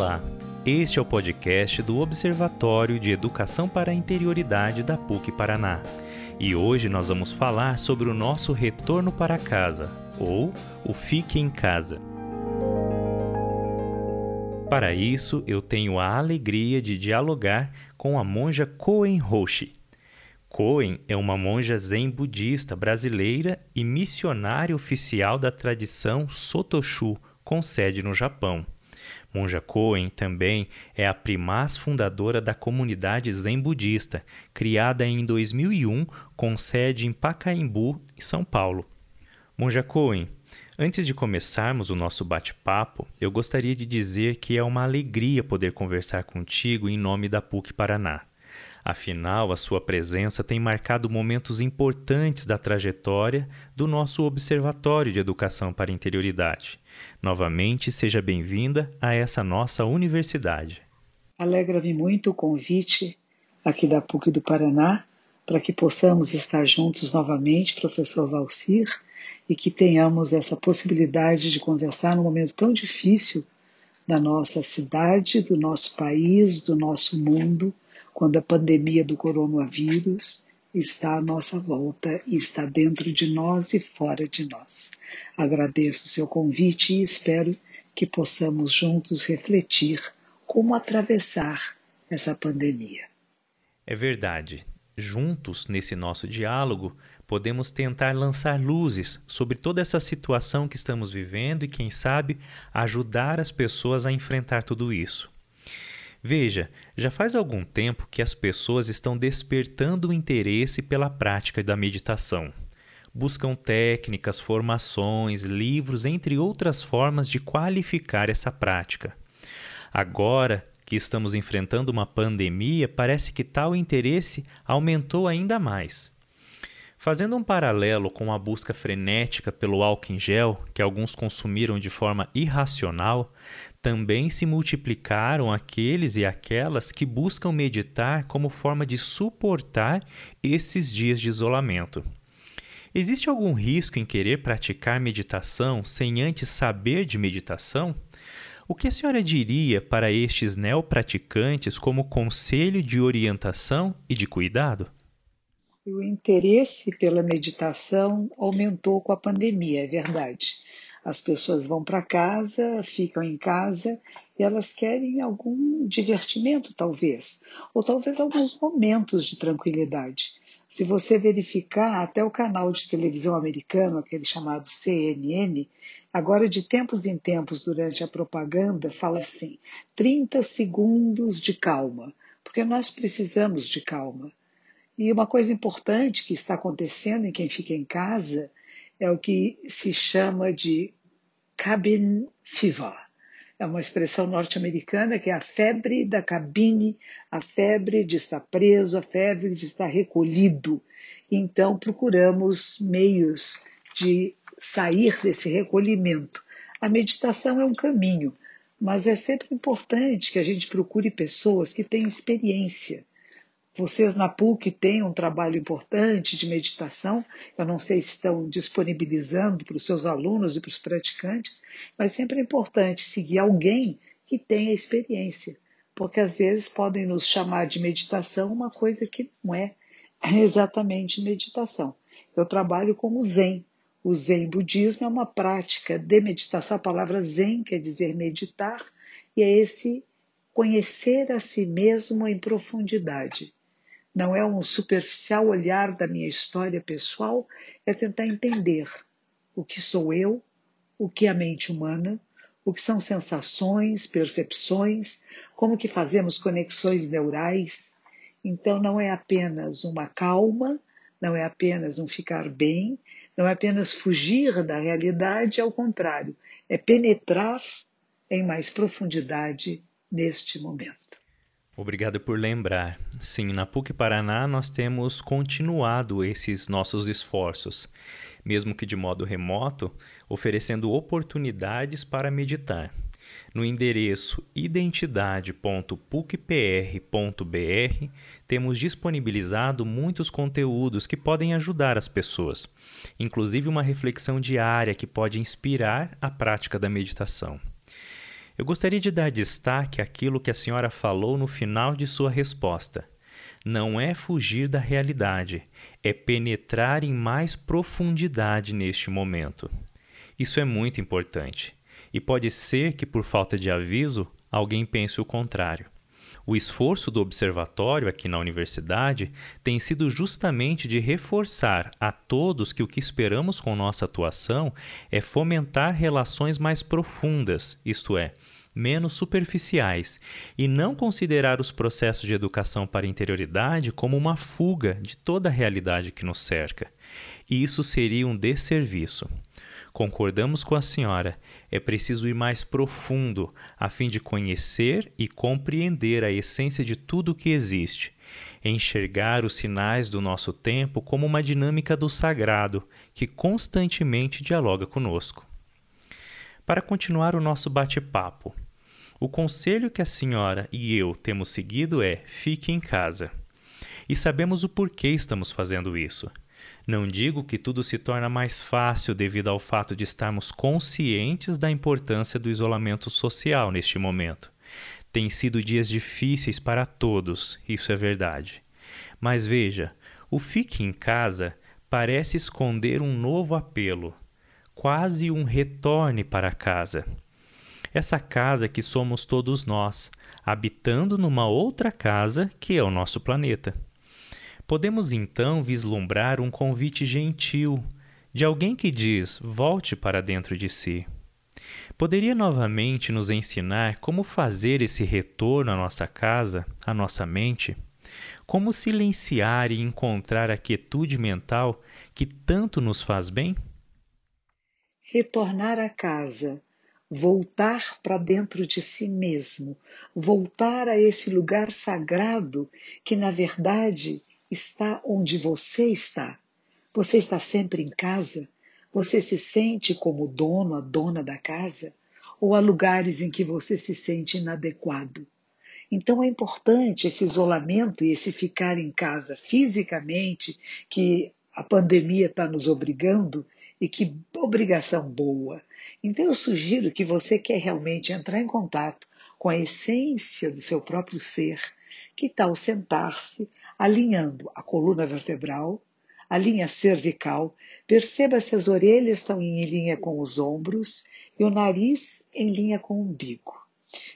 Olá, este é o podcast do Observatório de Educação para a Interioridade da PUC Paraná. E hoje nós vamos falar sobre o nosso retorno para casa, ou o Fique em Casa. Para isso, eu tenho a alegria de dialogar com a monja Koen Roshi. Koen é uma monja zen budista brasileira e missionária oficial da tradição Sotoshu, com sede no Japão. Monja Coen também é a primaz fundadora da comunidade Zen Budista, criada em 2001 com sede em Pacaembu, São Paulo. Monja Coen, antes de começarmos o nosso bate-papo, eu gostaria de dizer que é uma alegria poder conversar contigo em nome da PUC Paraná. Afinal, a sua presença tem marcado momentos importantes da trajetória do nosso Observatório de Educação para Interioridade. Novamente, seja bem-vinda a essa nossa universidade. Alegra-me muito o convite aqui da PUC do Paraná para que possamos estar juntos novamente, professor Valcir, e que tenhamos essa possibilidade de conversar num momento tão difícil da nossa cidade, do nosso país, do nosso mundo quando a pandemia do coronavírus está à nossa volta e está dentro de nós e fora de nós. Agradeço o seu convite e espero que possamos juntos refletir como atravessar essa pandemia. É verdade. Juntos, nesse nosso diálogo, podemos tentar lançar luzes sobre toda essa situação que estamos vivendo e, quem sabe, ajudar as pessoas a enfrentar tudo isso. Veja, já faz algum tempo que as pessoas estão despertando o interesse pela prática da meditação. Buscam técnicas, formações, livros, entre outras formas de qualificar essa prática. Agora que estamos enfrentando uma pandemia, parece que tal interesse aumentou ainda mais. Fazendo um paralelo com a busca frenética pelo álcool em gel, que alguns consumiram de forma irracional, também se multiplicaram aqueles e aquelas que buscam meditar como forma de suportar esses dias de isolamento. Existe algum risco em querer praticar meditação sem antes saber de meditação? O que a senhora diria para estes neopraticantes como conselho de orientação e de cuidado? O interesse pela meditação aumentou com a pandemia, é verdade. As pessoas vão para casa, ficam em casa e elas querem algum divertimento, talvez, ou talvez alguns momentos de tranquilidade. Se você verificar até o canal de televisão americano, aquele chamado CNN, agora de tempos em tempos, durante a propaganda, fala assim: 30 segundos de calma, porque nós precisamos de calma. E uma coisa importante que está acontecendo em quem fica em casa é o que se chama de cabin fever. É uma expressão norte-americana que é a febre da cabine, a febre de estar preso, a febre de estar recolhido. Então, procuramos meios de sair desse recolhimento. A meditação é um caminho, mas é sempre importante que a gente procure pessoas que têm experiência, vocês na PUC têm um trabalho importante de meditação, eu não sei se estão disponibilizando para os seus alunos e para os praticantes, mas sempre é importante seguir alguém que tenha experiência, porque às vezes podem nos chamar de meditação uma coisa que não é exatamente meditação. Eu trabalho com o Zen. O Zen budismo é uma prática de meditação. A palavra Zen quer dizer meditar, e é esse conhecer a si mesmo em profundidade não é um superficial olhar da minha história pessoal, é tentar entender o que sou eu, o que é a mente humana, o que são sensações, percepções, como que fazemos conexões neurais. Então não é apenas uma calma, não é apenas um ficar bem, não é apenas fugir da realidade, ao contrário, é penetrar em mais profundidade neste momento. Obrigado por lembrar. Sim, na PUC Paraná nós temos continuado esses nossos esforços, mesmo que de modo remoto, oferecendo oportunidades para meditar. No endereço identidade.pucpr.br temos disponibilizado muitos conteúdos que podem ajudar as pessoas, inclusive uma reflexão diária que pode inspirar a prática da meditação. Eu gostaria de dar destaque àquilo que a senhora falou no final de sua resposta. Não é fugir da realidade, é penetrar em mais profundidade neste momento. Isso é muito importante. E pode ser que, por falta de aviso, alguém pense o contrário. O esforço do observatório aqui na universidade tem sido justamente de reforçar a todos que o que esperamos com nossa atuação é fomentar relações mais profundas, isto é, menos superficiais, e não considerar os processos de educação para interioridade como uma fuga de toda a realidade que nos cerca. E isso seria um desserviço. Concordamos com a senhora, é preciso ir mais profundo a fim de conhecer e compreender a essência de tudo o que existe, enxergar os sinais do nosso tempo como uma dinâmica do sagrado que constantemente dialoga conosco. Para continuar o nosso bate-papo, o conselho que a senhora e eu temos seguido é: fique em casa. E sabemos o porquê estamos fazendo isso. Não digo que tudo se torna mais fácil devido ao fato de estarmos conscientes da importância do isolamento social neste momento. Tem sido dias difíceis para todos, isso é verdade. Mas veja, o fique em casa parece esconder um novo apelo, quase um retorne para casa. Essa casa que somos todos nós, habitando numa outra casa que é o nosso planeta. Podemos então vislumbrar um convite gentil de alguém que diz: volte para dentro de si. Poderia novamente nos ensinar como fazer esse retorno à nossa casa, à nossa mente? Como silenciar e encontrar a quietude mental que tanto nos faz bem? Retornar a casa, voltar para dentro de si mesmo, voltar a esse lugar sagrado que, na verdade, está onde você está. Você está sempre em casa? Você se sente como dono, a dona da casa? Ou há lugares em que você se sente inadequado? Então é importante esse isolamento e esse ficar em casa fisicamente, que a pandemia está nos obrigando, e que obrigação boa. Então eu sugiro que você quer realmente entrar em contato com a essência do seu próprio ser, que tal sentar-se alinhando a coluna vertebral, a linha cervical, perceba se as orelhas estão em linha com os ombros e o nariz em linha com o umbigo.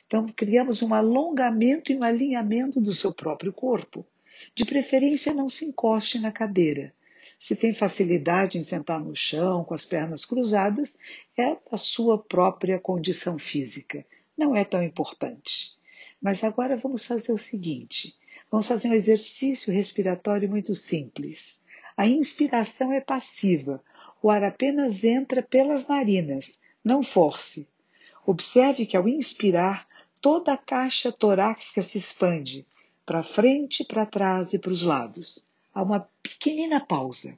Então, criamos um alongamento e um alinhamento do seu próprio corpo. De preferência, não se encoste na cadeira. Se tem facilidade em sentar no chão com as pernas cruzadas, é da sua própria condição física. Não é tão importante. Mas agora vamos fazer o seguinte: Vamos fazer um exercício respiratório muito simples. A inspiração é passiva, o ar apenas entra pelas narinas, não force. Observe que ao inspirar, toda a caixa torácica se expande, para frente, para trás e para os lados. Há uma pequenina pausa.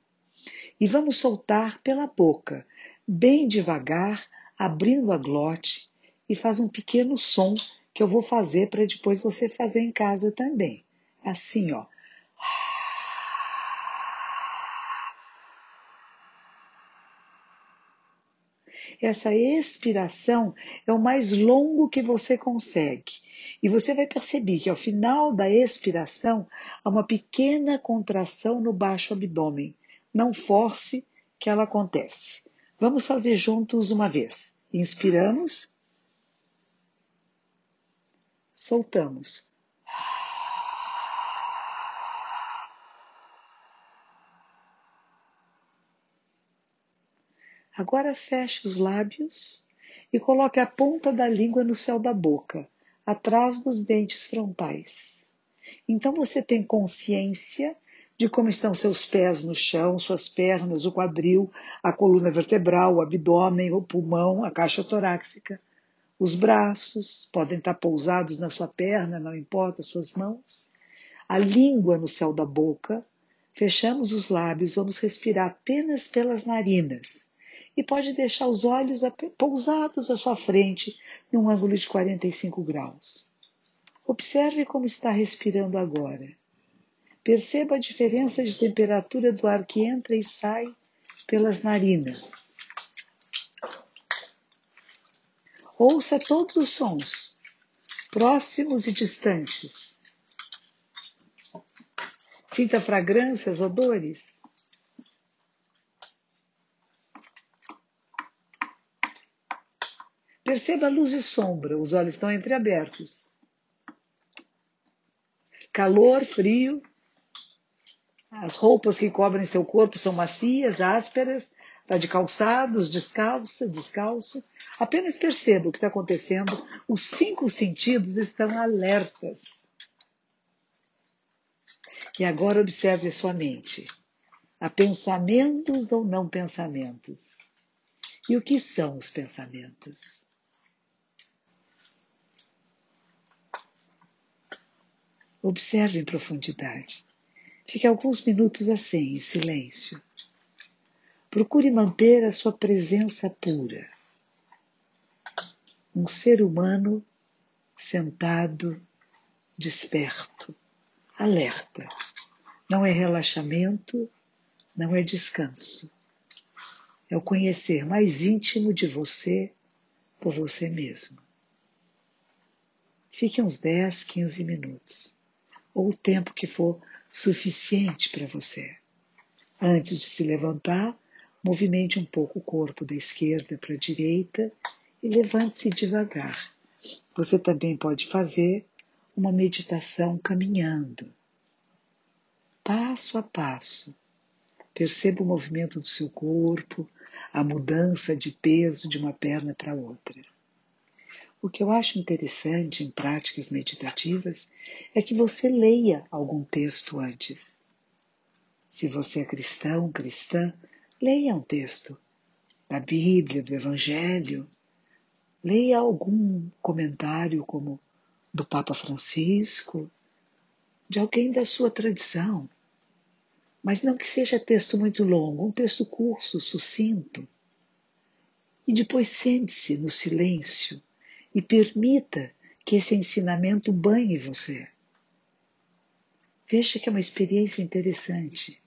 E vamos soltar pela boca, bem devagar, abrindo a glote, e faz um pequeno som que eu vou fazer para depois você fazer em casa também assim, ó. Essa expiração é o mais longo que você consegue. E você vai perceber que ao final da expiração há uma pequena contração no baixo abdômen. Não force que ela acontece. Vamos fazer juntos uma vez. Inspiramos. Soltamos. Agora feche os lábios e coloque a ponta da língua no céu da boca, atrás dos dentes frontais. Então você tem consciência de como estão seus pés no chão, suas pernas, o quadril, a coluna vertebral, o abdômen, o pulmão, a caixa torácica. Os braços podem estar pousados na sua perna, não importa, suas mãos. A língua no céu da boca. Fechamos os lábios, vamos respirar apenas pelas narinas e pode deixar os olhos pousados à sua frente num ângulo de 45 graus. Observe como está respirando agora. Perceba a diferença de temperatura do ar que entra e sai pelas narinas. Ouça todos os sons, próximos e distantes. Sinta fragrâncias, odores. Perceba luz e sombra, os olhos estão entreabertos. Calor, frio. As roupas que cobrem seu corpo são macias, ásperas, está de calçados, descalça, descalço. Apenas perceba o que está acontecendo. Os cinco sentidos estão alertas. E agora observe a sua mente. Há pensamentos ou não pensamentos? E o que são os pensamentos? Observe em profundidade. Fique alguns minutos assim, em silêncio. Procure manter a sua presença pura. Um ser humano sentado, desperto, alerta. Não é relaxamento, não é descanso. É o conhecer mais íntimo de você por você mesmo. Fique uns 10, 15 minutos, ou o tempo que for suficiente para você. Antes de se levantar, movimente um pouco o corpo da esquerda para a direita e levante-se devagar. Você também pode fazer uma meditação caminhando, passo a passo. Perceba o movimento do seu corpo, a mudança de peso de uma perna para outra. O que eu acho interessante em práticas meditativas é que você leia algum texto antes. Se você é cristão, cristã, leia um texto da Bíblia, do Evangelho, leia algum comentário como do Papa Francisco, de alguém da sua tradição. Mas não que seja texto muito longo, um texto curto, sucinto. E depois sente-se no silêncio e permita que esse ensinamento banhe você. Veja que é uma experiência interessante.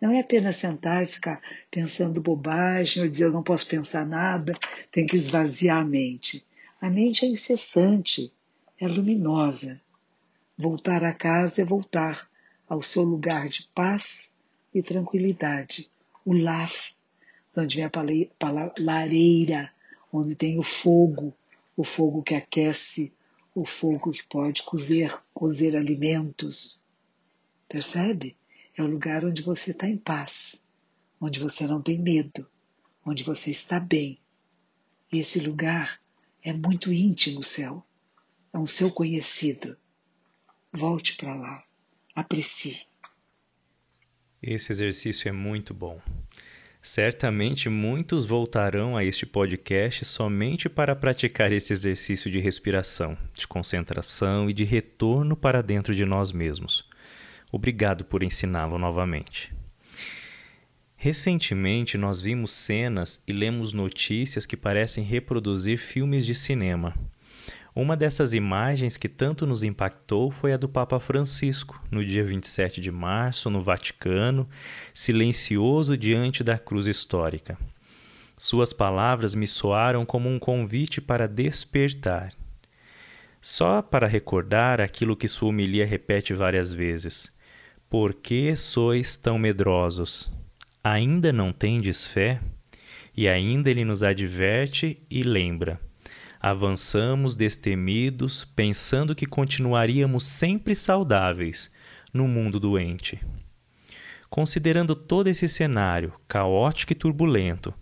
Não é apenas sentar e ficar pensando bobagem ou dizer eu não posso pensar nada, tem que esvaziar a mente. A mente é incessante, é luminosa. Voltar a casa é voltar ao seu lugar de paz e tranquilidade, o lar, onde vem a lareira, onde tem o fogo, o fogo que aquece, o fogo que pode cozer, cozer alimentos. Percebe? É o lugar onde você está em paz, onde você não tem medo, onde você está bem. E esse lugar é muito íntimo seu, é um seu conhecido. Volte para lá, aprecie. Esse exercício é muito bom. Certamente muitos voltarão a este podcast somente para praticar esse exercício de respiração, de concentração e de retorno para dentro de nós mesmos. Obrigado por ensiná-lo novamente. Recentemente, nós vimos cenas e lemos notícias que parecem reproduzir filmes de cinema. Uma dessas imagens que tanto nos impactou foi a do Papa Francisco, no dia 27 de março, no Vaticano, silencioso diante da cruz histórica. Suas palavras me soaram como um convite para despertar. Só para recordar aquilo que sua homilia repete várias vezes. Por que sois tão medrosos? Ainda não tendes fé? E ainda ele nos adverte e lembra. Avançamos destemidos, pensando que continuaríamos sempre saudáveis no mundo doente. Considerando todo esse cenário caótico e turbulento,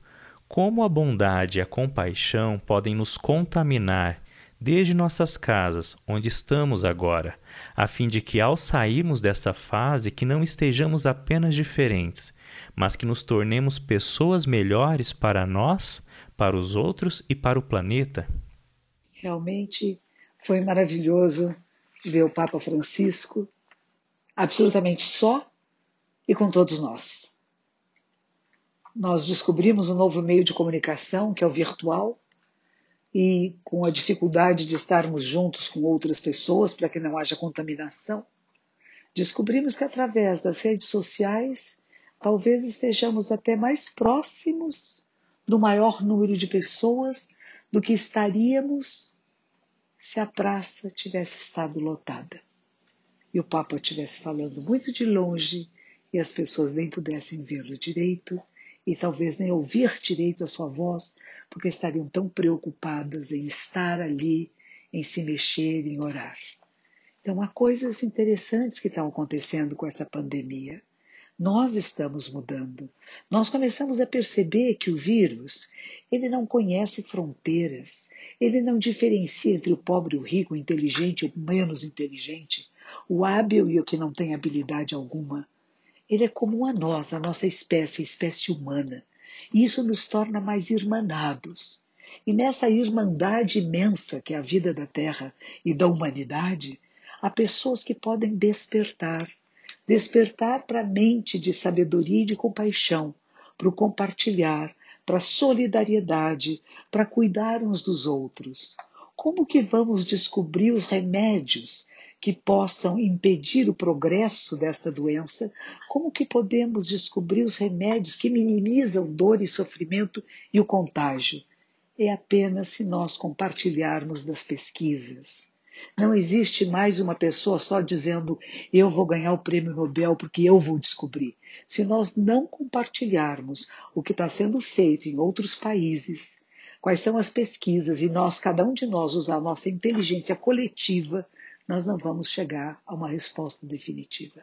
como a bondade e a compaixão podem nos contaminar desde nossas casas, onde estamos agora, a fim de que ao sairmos dessa fase que não estejamos apenas diferentes, mas que nos tornemos pessoas melhores para nós, para os outros e para o planeta. Realmente foi maravilhoso ver o Papa Francisco absolutamente só e com todos nós. Nós descobrimos um novo meio de comunicação, que é o virtual, e com a dificuldade de estarmos juntos com outras pessoas para que não haja contaminação, descobrimos que através das redes sociais talvez estejamos até mais próximos do maior número de pessoas do que estaríamos se a praça tivesse estado lotada e o Papa estivesse falando muito de longe e as pessoas nem pudessem vê-lo direito e talvez nem ouvir direito a sua voz, porque estariam tão preocupadas em estar ali, em se mexer, em orar. Então, há coisas interessantes que estão acontecendo com essa pandemia. Nós estamos mudando. Nós começamos a perceber que o vírus, ele não conhece fronteiras, ele não diferencia entre o pobre e o rico, o inteligente ou menos inteligente, o hábil e o que não tem habilidade alguma. Ele é comum a nós, a nossa espécie, a espécie humana. E isso nos torna mais irmanados. E nessa irmandade imensa que é a vida da Terra e da humanidade, há pessoas que podem despertar despertar para a mente de sabedoria e de compaixão, para o compartilhar, para a solidariedade, para cuidar uns dos outros. Como que vamos descobrir os remédios que possam impedir o progresso desta doença, como que podemos descobrir os remédios que minimizam dor e sofrimento e o contágio? É apenas se nós compartilharmos das pesquisas. Não existe mais uma pessoa só dizendo eu vou ganhar o prêmio Nobel porque eu vou descobrir. Se nós não compartilharmos o que está sendo feito em outros países, quais são as pesquisas e nós, cada um de nós, usar a nossa inteligência coletiva nós não vamos chegar a uma resposta definitiva.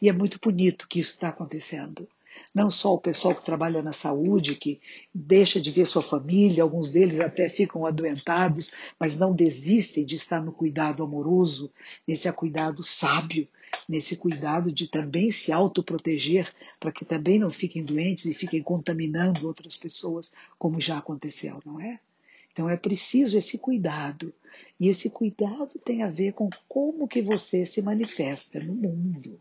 E é muito bonito que isso está acontecendo. Não só o pessoal que trabalha na saúde, que deixa de ver sua família, alguns deles até ficam adoentados, mas não desistem de estar no cuidado amoroso, nesse cuidado sábio, nesse cuidado de também se autoproteger, para que também não fiquem doentes e fiquem contaminando outras pessoas, como já aconteceu, não é? Então é preciso esse cuidado. E esse cuidado tem a ver com como que você se manifesta no mundo.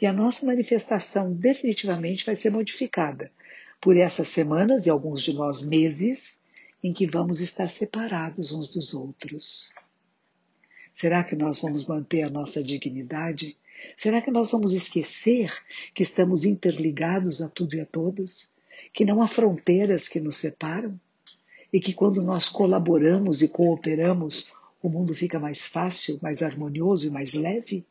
E a nossa manifestação definitivamente vai ser modificada por essas semanas e alguns de nós meses em que vamos estar separados uns dos outros. Será que nós vamos manter a nossa dignidade? Será que nós vamos esquecer que estamos interligados a tudo e a todos? Que não há fronteiras que nos separam? E que quando nós colaboramos e cooperamos, o mundo fica mais fácil, mais harmonioso e mais leve?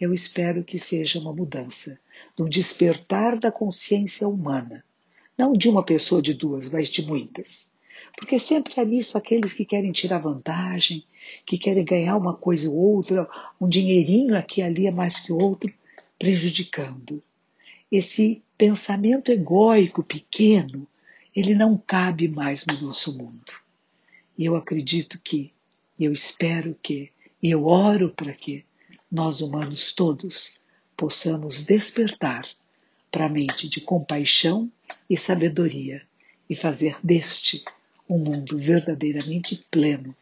Eu espero que seja uma mudança, um despertar da consciência humana, não de uma pessoa, de duas, mas de muitas. Porque sempre há nisso aqueles que querem tirar vantagem, que querem ganhar uma coisa ou outra, um dinheirinho aqui e ali é mais que outro, prejudicando. Esse pensamento egóico pequeno, ele não cabe mais no nosso mundo. E eu acredito que eu espero que, eu oro para que nós humanos todos possamos despertar para a mente de compaixão e sabedoria e fazer deste um mundo verdadeiramente pleno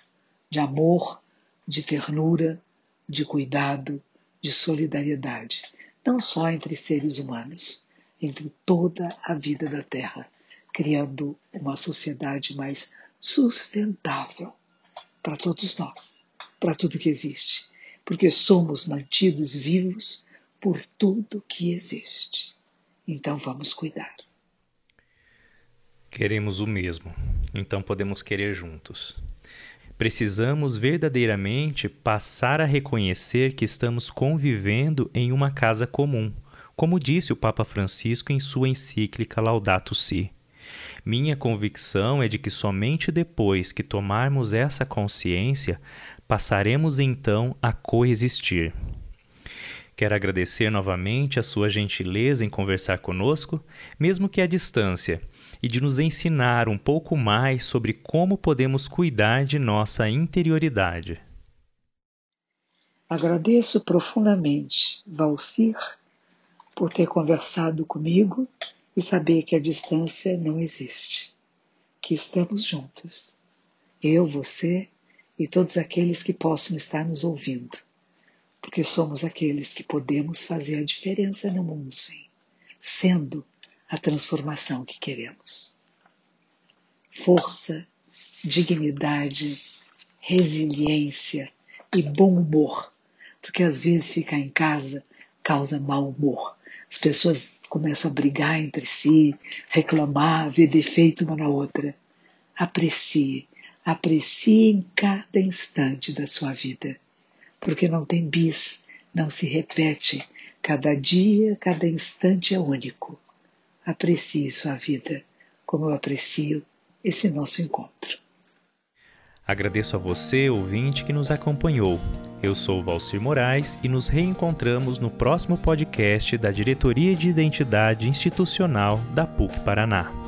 de amor, de ternura, de cuidado, de solidariedade, não só entre seres humanos, entre toda a vida da Terra, criando uma sociedade mais sustentável para todos nós, para tudo que existe, porque somos mantidos vivos por tudo que existe. Então vamos cuidar. Queremos o mesmo, então podemos querer juntos. Precisamos verdadeiramente passar a reconhecer que estamos convivendo em uma casa comum, como disse o Papa Francisco em sua encíclica Laudato Si. Minha convicção é de que somente depois que tomarmos essa consciência, passaremos então a coexistir. Quero agradecer novamente a sua gentileza em conversar conosco, mesmo que à distância, e de nos ensinar um pouco mais sobre como podemos cuidar de nossa interioridade. Agradeço profundamente, Valcir, por ter conversado comigo e saber que a distância não existe, que estamos juntos, eu, você e todos aqueles que possam estar nos ouvindo, porque somos aqueles que podemos fazer a diferença no mundo, sim, sendo a transformação que queremos. Força, dignidade, resiliência e bom humor, porque às vezes ficar em casa causa mau humor. As pessoas começam a brigar entre si, reclamar, ver defeito uma na outra. Aprecie, aprecie em cada instante da sua vida, porque não tem bis, não se repete. Cada dia, cada instante é único. Aprecie sua vida, como eu aprecio esse nosso encontro. Agradeço a você, ouvinte, que nos acompanhou. Eu sou Valcir Moraes e nos reencontramos no próximo podcast da Diretoria de Identidade Institucional da PUC Paraná.